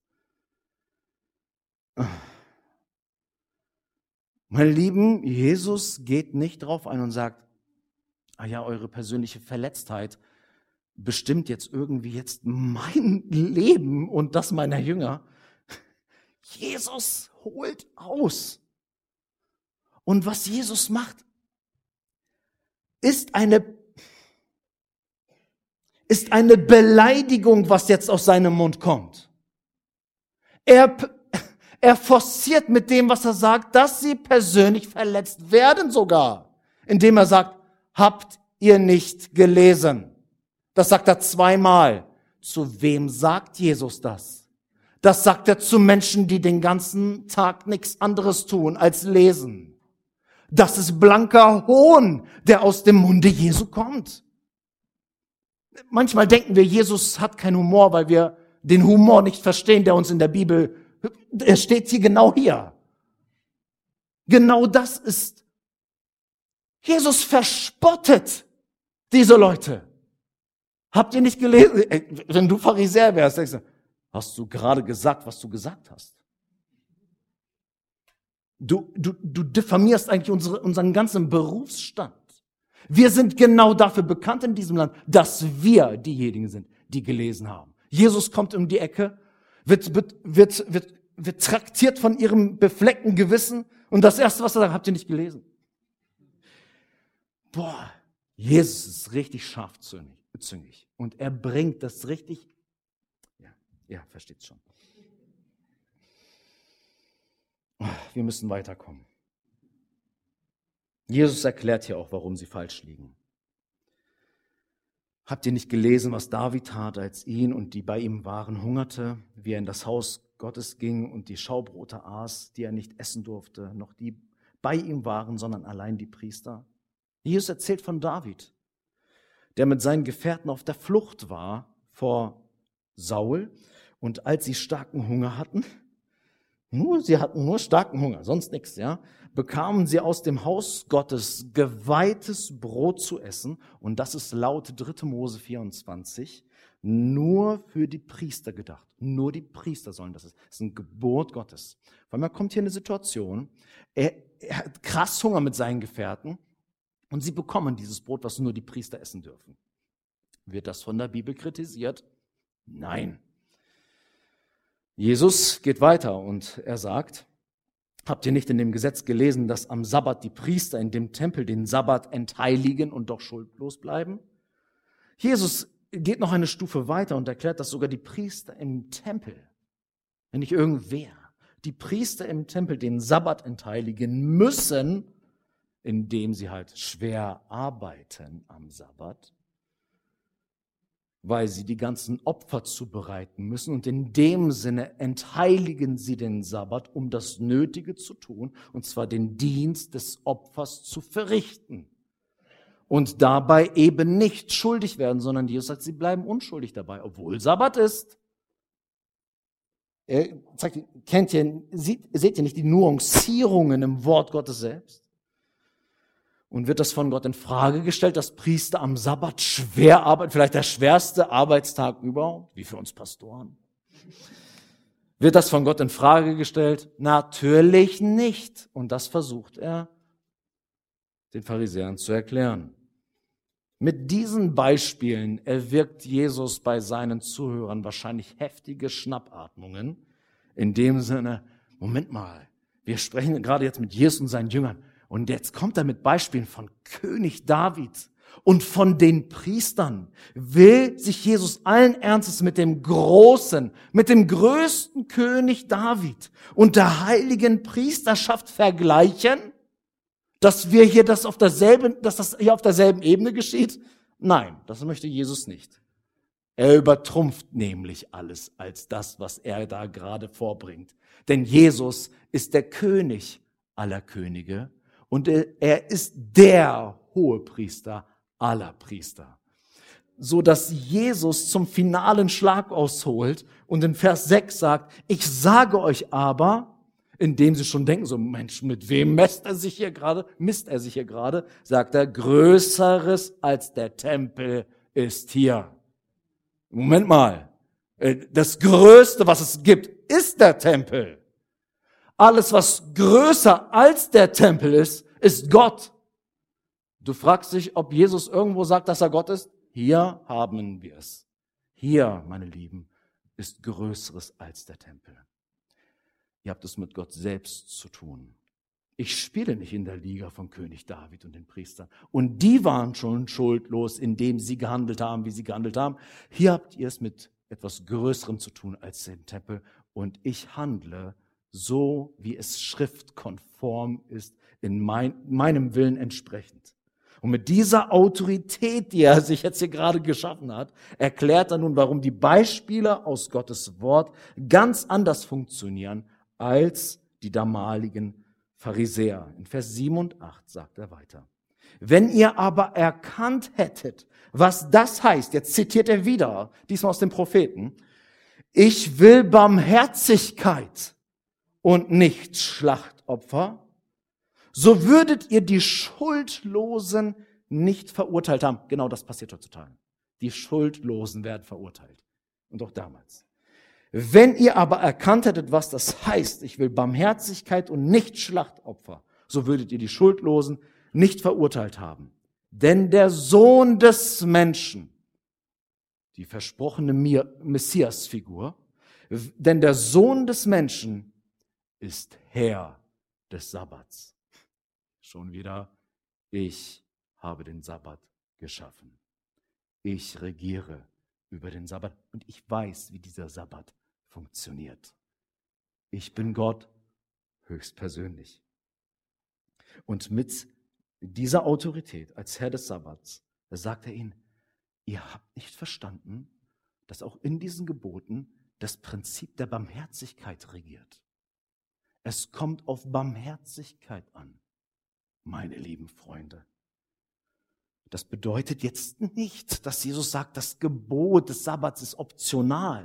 Meine Lieben, Jesus geht nicht drauf ein und sagt, ah ja, eure persönliche Verletztheit bestimmt jetzt irgendwie jetzt mein Leben und das meiner Jünger. Jesus holt aus. Und was Jesus macht, ist eine ist eine Beleidigung, was jetzt aus seinem Mund kommt. Er, er forciert mit dem, was er sagt, dass sie persönlich verletzt werden sogar, indem er sagt, habt ihr nicht gelesen? Das sagt er zweimal. Zu wem sagt Jesus das? Das sagt er zu Menschen, die den ganzen Tag nichts anderes tun als lesen. Das ist blanker Hohn, der aus dem Munde Jesu kommt. Manchmal denken wir, Jesus hat keinen Humor, weil wir den Humor nicht verstehen, der uns in der Bibel, er steht hier genau hier. Genau das ist. Jesus verspottet diese Leute. Habt ihr nicht gelesen? Wenn du Pharisäer wärst, denkst du, hast du gerade gesagt, was du gesagt hast? Du, du, du diffamierst eigentlich unsere, unseren ganzen Berufsstand. Wir sind genau dafür bekannt in diesem Land, dass wir diejenigen sind, die gelesen haben. Jesus kommt um die Ecke, wird, wird, wird, wird, wird traktiert von ihrem befleckten Gewissen und das Erste, was er sagt, habt ihr nicht gelesen? Boah, Jesus ist richtig scharfzüngig und er bringt das richtig, ja, ja, versteht's schon. Wir müssen weiterkommen. Jesus erklärt hier auch, warum sie falsch liegen. Habt ihr nicht gelesen, was David tat, als ihn und die bei ihm waren hungerte, wie er in das Haus Gottes ging und die Schaubrote aß, die er nicht essen durfte, noch die bei ihm waren, sondern allein die Priester? Jesus erzählt von David, der mit seinen Gefährten auf der Flucht war vor Saul und als sie starken Hunger hatten, nur, sie hatten nur starken Hunger, sonst nichts, ja. Bekamen sie aus dem Haus Gottes geweihtes Brot zu essen. Und das ist laut 3. Mose 24 nur für die Priester gedacht. Nur die Priester sollen das. Das ist ein Gebot Gottes. Weil man kommt hier in eine Situation, er, er hat krass Hunger mit seinen Gefährten und sie bekommen dieses Brot, was nur die Priester essen dürfen. Wird das von der Bibel kritisiert? Nein. Jesus geht weiter und er sagt, habt ihr nicht in dem Gesetz gelesen, dass am Sabbat die Priester in dem Tempel den Sabbat entheiligen und doch schuldlos bleiben? Jesus geht noch eine Stufe weiter und erklärt, dass sogar die Priester im Tempel, wenn nicht irgendwer, die Priester im Tempel den Sabbat entheiligen müssen, indem sie halt schwer arbeiten am Sabbat. Weil sie die ganzen Opfer zubereiten müssen und in dem Sinne entheiligen sie den Sabbat, um das Nötige zu tun, und zwar den Dienst des Opfers zu verrichten. Und dabei eben nicht schuldig werden, sondern Jesus sagt, sie bleiben unschuldig dabei, obwohl Sabbat ist. Er sagt, kennt ihr, seht, seht ihr nicht die Nuancierungen im Wort Gottes selbst? Und wird das von Gott in Frage gestellt, dass Priester am Sabbat schwer arbeiten, vielleicht der schwerste Arbeitstag überhaupt, wie für uns Pastoren? Wird das von Gott in Frage gestellt? Natürlich nicht. Und das versucht er den Pharisäern zu erklären. Mit diesen Beispielen erwirkt Jesus bei seinen Zuhörern wahrscheinlich heftige Schnappatmungen. In dem Sinne, Moment mal, wir sprechen gerade jetzt mit Jesus und seinen Jüngern. Und jetzt kommt er mit Beispielen von König David und von den Priestern. Will sich Jesus allen Ernstes mit dem großen, mit dem größten König David und der heiligen Priesterschaft vergleichen? Dass wir hier das auf derselben, dass das hier auf derselben Ebene geschieht? Nein, das möchte Jesus nicht. Er übertrumpft nämlich alles als das, was er da gerade vorbringt. Denn Jesus ist der König aller Könige und er ist der Hohepriester aller Priester. So dass Jesus zum finalen Schlag ausholt und in Vers 6 sagt, ich sage euch aber, indem sie schon denken, so Mensch, mit wem messt er sich hier gerade, misst er sich hier gerade, sagt er, Größeres als der Tempel ist hier. Moment mal, äh, das Größte, was es gibt, ist der Tempel. Alles, was größer als der Tempel ist, ist Gott. Du fragst dich, ob Jesus irgendwo sagt, dass er Gott ist? Hier haben wir es. Hier, meine Lieben, ist Größeres als der Tempel. Ihr habt es mit Gott selbst zu tun. Ich spiele nicht in der Liga von König David und den Priestern. Und die waren schon schuldlos, indem sie gehandelt haben, wie sie gehandelt haben. Hier habt ihr es mit etwas Größerem zu tun als dem Tempel. Und ich handle so wie es schriftkonform ist, in mein, meinem Willen entsprechend. Und mit dieser Autorität, die er sich jetzt hier gerade geschaffen hat, erklärt er nun, warum die Beispiele aus Gottes Wort ganz anders funktionieren als die damaligen Pharisäer. In Vers 7 und 8 sagt er weiter. Wenn ihr aber erkannt hättet, was das heißt, jetzt zitiert er wieder, diesmal aus dem Propheten, ich will Barmherzigkeit und nicht Schlachtopfer, so würdet ihr die Schuldlosen nicht verurteilt haben. Genau das passiert heutzutage. Die Schuldlosen werden verurteilt. Und auch damals. Wenn ihr aber erkannt hättet, was das heißt, ich will Barmherzigkeit und nicht Schlachtopfer, so würdet ihr die Schuldlosen nicht verurteilt haben. Denn der Sohn des Menschen, die versprochene Messiasfigur, denn der Sohn des Menschen ist Herr des Sabbats. Schon wieder, ich habe den Sabbat geschaffen. Ich regiere über den Sabbat und ich weiß, wie dieser Sabbat funktioniert. Ich bin Gott höchstpersönlich. Und mit dieser Autorität als Herr des Sabbats, da sagt er ihnen, ihr habt nicht verstanden, dass auch in diesen Geboten das Prinzip der Barmherzigkeit regiert. Es kommt auf Barmherzigkeit an, meine lieben Freunde. Das bedeutet jetzt nicht, dass Jesus sagt, das Gebot des Sabbats ist optional.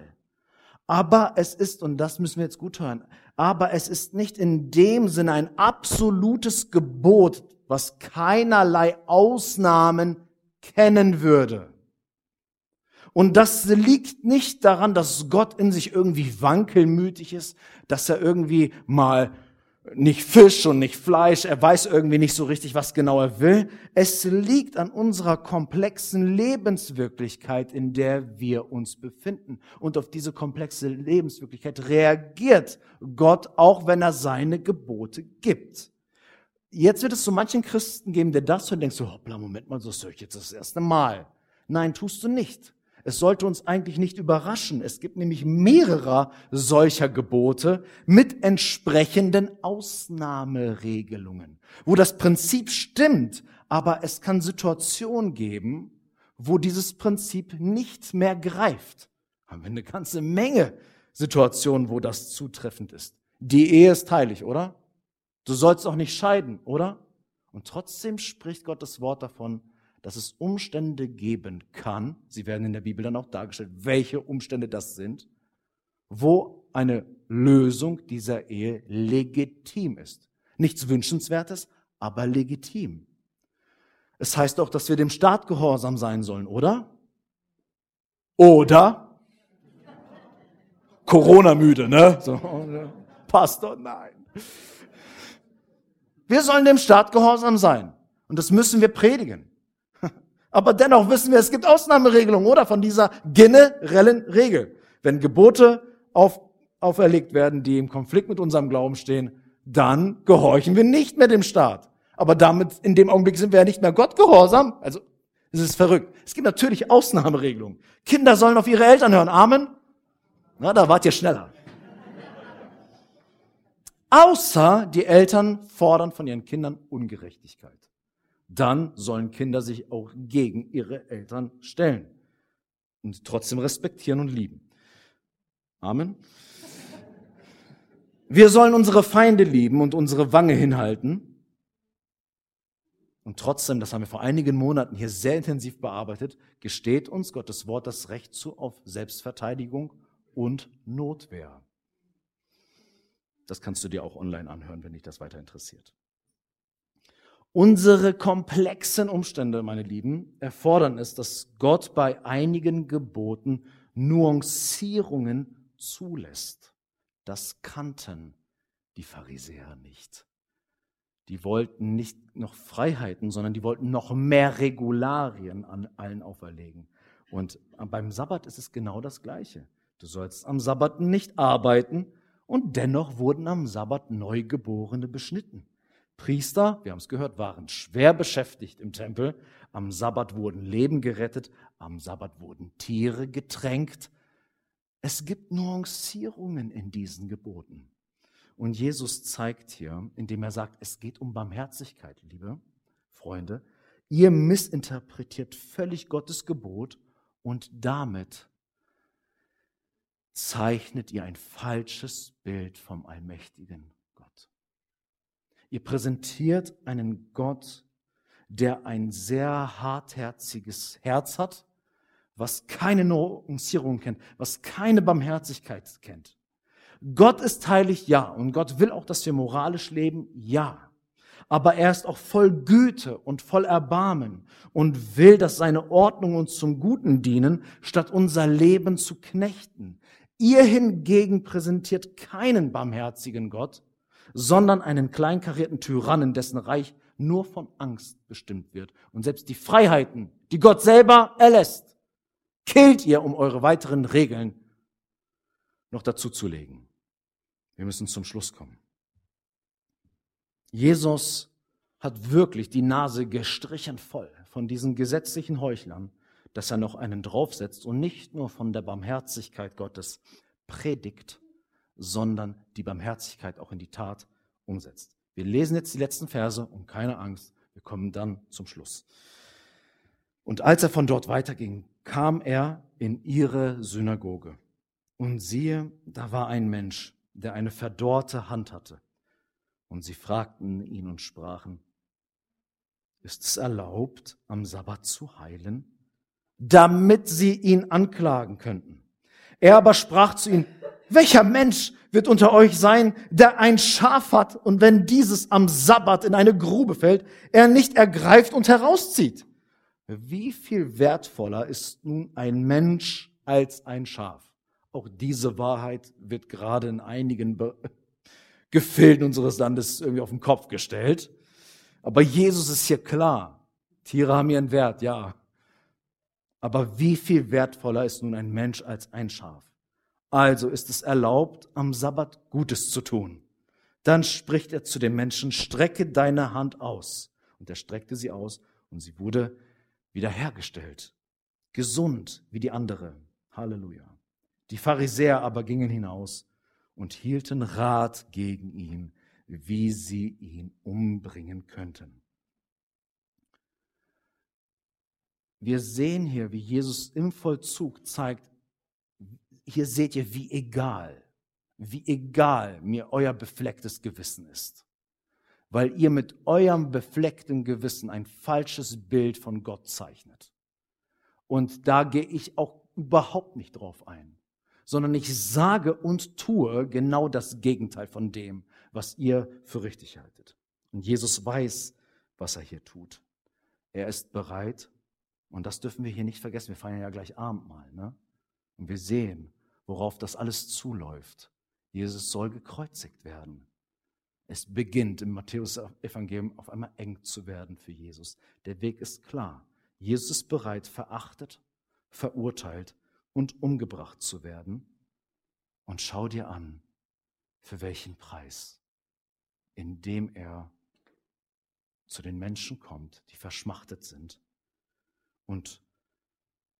Aber es ist, und das müssen wir jetzt gut hören, aber es ist nicht in dem Sinne ein absolutes Gebot, was keinerlei Ausnahmen kennen würde. Und das liegt nicht daran, dass Gott in sich irgendwie wankelmütig ist, dass er irgendwie mal nicht Fisch und nicht Fleisch, er weiß irgendwie nicht so richtig, was genau er will. Es liegt an unserer komplexen Lebenswirklichkeit, in der wir uns befinden. Und auf diese komplexe Lebenswirklichkeit reagiert Gott, auch wenn er seine Gebote gibt. Jetzt wird es so manchen Christen geben, der das und denkt so, hoppla, Moment mal, so höre ich jetzt das erste Mal. Nein, tust du nicht. Es sollte uns eigentlich nicht überraschen. Es gibt nämlich mehrere solcher Gebote mit entsprechenden Ausnahmeregelungen, wo das Prinzip stimmt, aber es kann Situationen geben, wo dieses Prinzip nicht mehr greift. Haben wir eine ganze Menge Situationen, wo das zutreffend ist. Die Ehe ist heilig, oder? Du sollst auch nicht scheiden, oder? Und trotzdem spricht Gottes Wort davon, dass es Umstände geben kann, sie werden in der Bibel dann auch dargestellt, welche Umstände das sind, wo eine Lösung dieser Ehe legitim ist. Nichts Wünschenswertes, aber legitim. Es heißt auch, dass wir dem Staat gehorsam sein sollen, oder? Oder? Corona-müde, ne? So, Pastor, nein. Wir sollen dem Staat gehorsam sein. Und das müssen wir predigen. Aber dennoch wissen wir, es gibt Ausnahmeregelungen, oder? Von dieser generellen Regel. Wenn Gebote auf, auferlegt werden, die im Konflikt mit unserem Glauben stehen, dann gehorchen wir nicht mehr dem Staat. Aber damit, in dem Augenblick sind wir ja nicht mehr Gott gehorsam. Also, es ist verrückt. Es gibt natürlich Ausnahmeregelungen. Kinder sollen auf ihre Eltern hören. Amen. Na, da wart ihr schneller. Außer die Eltern fordern von ihren Kindern Ungerechtigkeit. Dann sollen Kinder sich auch gegen ihre Eltern stellen und trotzdem respektieren und lieben. Amen. Wir sollen unsere Feinde lieben und unsere Wange hinhalten. Und trotzdem, das haben wir vor einigen Monaten hier sehr intensiv bearbeitet, gesteht uns Gottes Wort das Recht zu auf Selbstverteidigung und Notwehr. Das kannst du dir auch online anhören, wenn dich das weiter interessiert. Unsere komplexen Umstände, meine Lieben, erfordern es, dass Gott bei einigen Geboten Nuancierungen zulässt. Das kannten die Pharisäer nicht. Die wollten nicht noch Freiheiten, sondern die wollten noch mehr Regularien an allen auferlegen. Und beim Sabbat ist es genau das Gleiche. Du sollst am Sabbat nicht arbeiten und dennoch wurden am Sabbat Neugeborene beschnitten. Priester, wir haben es gehört, waren schwer beschäftigt im Tempel. Am Sabbat wurden Leben gerettet, am Sabbat wurden Tiere getränkt. Es gibt Nuancierungen in diesen Geboten. Und Jesus zeigt hier, indem er sagt, es geht um Barmherzigkeit, liebe Freunde. Ihr missinterpretiert völlig Gottes Gebot und damit zeichnet ihr ein falsches Bild vom allmächtigen. Ihr präsentiert einen Gott, der ein sehr hartherziges Herz hat, was keine Nuancierung kennt, was keine Barmherzigkeit kennt. Gott ist heilig, ja. Und Gott will auch, dass wir moralisch leben, ja. Aber er ist auch voll Güte und voll Erbarmen und will, dass seine Ordnung uns zum Guten dienen, statt unser Leben zu knechten. Ihr hingegen präsentiert keinen barmherzigen Gott, sondern einen kleinkarierten Tyrannen, dessen Reich nur von Angst bestimmt wird. Und selbst die Freiheiten, die Gott selber erlässt, killt ihr, um eure weiteren Regeln noch dazu zu legen. Wir müssen zum Schluss kommen. Jesus hat wirklich die Nase gestrichen voll von diesen gesetzlichen Heuchlern, dass er noch einen draufsetzt und nicht nur von der Barmherzigkeit Gottes predigt, sondern die Barmherzigkeit auch in die Tat umsetzt. Wir lesen jetzt die letzten Verse und keine Angst, wir kommen dann zum Schluss. Und als er von dort weiterging, kam er in ihre Synagoge. Und siehe, da war ein Mensch, der eine verdorrte Hand hatte. Und sie fragten ihn und sprachen, ist es erlaubt, am Sabbat zu heilen? Damit sie ihn anklagen könnten. Er aber sprach zu ihnen, welcher Mensch wird unter euch sein, der ein Schaf hat und wenn dieses am Sabbat in eine Grube fällt, er nicht ergreift und herauszieht? Wie viel wertvoller ist nun ein Mensch als ein Schaf? Auch diese Wahrheit wird gerade in einigen Be Gefilden unseres Landes irgendwie auf den Kopf gestellt. Aber Jesus ist hier klar. Tiere haben ihren Wert, ja. Aber wie viel wertvoller ist nun ein Mensch als ein Schaf? Also ist es erlaubt, am Sabbat Gutes zu tun. Dann spricht er zu dem Menschen, strecke deine Hand aus. Und er streckte sie aus und sie wurde wiederhergestellt. Gesund wie die andere. Halleluja. Die Pharisäer aber gingen hinaus und hielten Rat gegen ihn, wie sie ihn umbringen könnten. wir sehen hier, wie Jesus im Vollzug zeigt, hier seht ihr, wie egal, wie egal mir euer beflecktes Gewissen ist. Weil ihr mit eurem befleckten Gewissen ein falsches Bild von Gott zeichnet. Und da gehe ich auch überhaupt nicht drauf ein, sondern ich sage und tue genau das Gegenteil von dem, was ihr für richtig haltet. Und Jesus weiß, was er hier tut. Er ist bereit, und das dürfen wir hier nicht vergessen, wir feiern ja gleich Abendmahl, ne? Und wir sehen, worauf das alles zuläuft. Jesus soll gekreuzigt werden. Es beginnt im Matthäus-Evangelium auf einmal eng zu werden für Jesus. Der Weg ist klar. Jesus ist bereit, verachtet, verurteilt und umgebracht zu werden. Und schau dir an, für welchen Preis, indem er zu den Menschen kommt, die verschmachtet sind. Und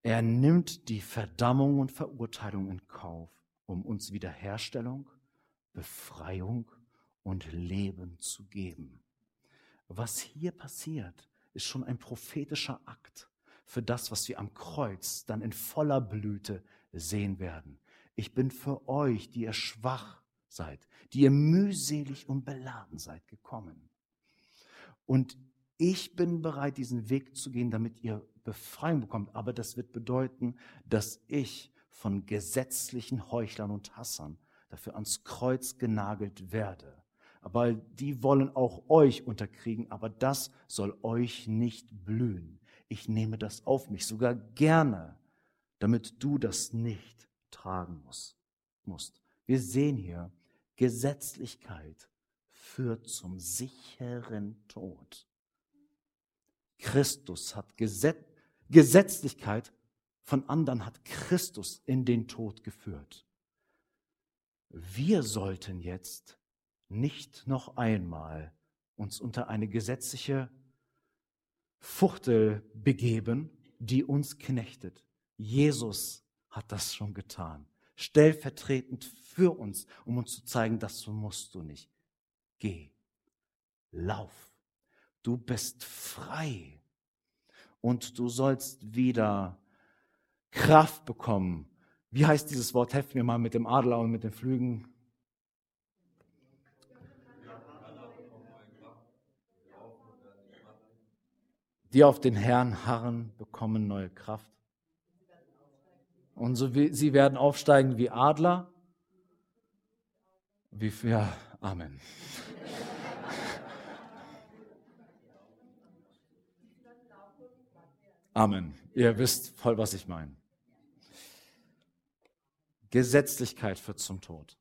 er nimmt die Verdammung und Verurteilung in Kauf, um uns Wiederherstellung, Befreiung und Leben zu geben. Was hier passiert, ist schon ein prophetischer Akt für das, was wir am Kreuz dann in voller Blüte sehen werden. Ich bin für euch, die ihr schwach seid, die ihr mühselig und beladen seid, gekommen. Und ich bin bereit, diesen Weg zu gehen, damit ihr Befreiung bekommt. Aber das wird bedeuten, dass ich von gesetzlichen Heuchlern und Hassern dafür ans Kreuz genagelt werde. Aber die wollen auch euch unterkriegen, aber das soll euch nicht blühen. Ich nehme das auf mich, sogar gerne, damit du das nicht tragen musst. Wir sehen hier, Gesetzlichkeit führt zum sicheren Tod. Christus hat Gesetz, Gesetzlichkeit von anderen hat Christus in den Tod geführt. Wir sollten jetzt nicht noch einmal uns unter eine gesetzliche Fuchtel begeben, die uns knechtet. Jesus hat das schon getan, stellvertretend für uns, um uns zu zeigen, das musst du nicht. Geh, lauf, du bist frei und du sollst wieder Kraft bekommen. Wie heißt dieses Wort? Helft mir mal mit dem Adler und mit den Flügen. Die auf den Herrn harren, bekommen neue Kraft. Und so wie, sie werden aufsteigen wie Adler. Wie, ja, Amen. Amen. Ihr wisst voll, was ich meine. Gesetzlichkeit führt zum Tod.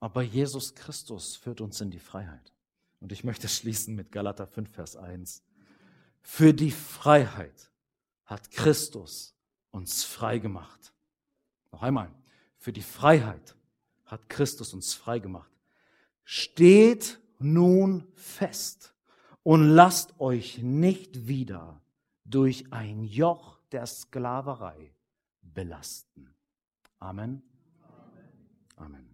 Aber Jesus Christus führt uns in die Freiheit. Und ich möchte schließen mit Galater 5, Vers 1. Für die Freiheit hat Christus uns frei gemacht. Noch einmal. Für die Freiheit hat Christus uns frei gemacht. Steht nun fest und lasst euch nicht wieder durch ein Joch der Sklaverei belasten. Amen. Amen.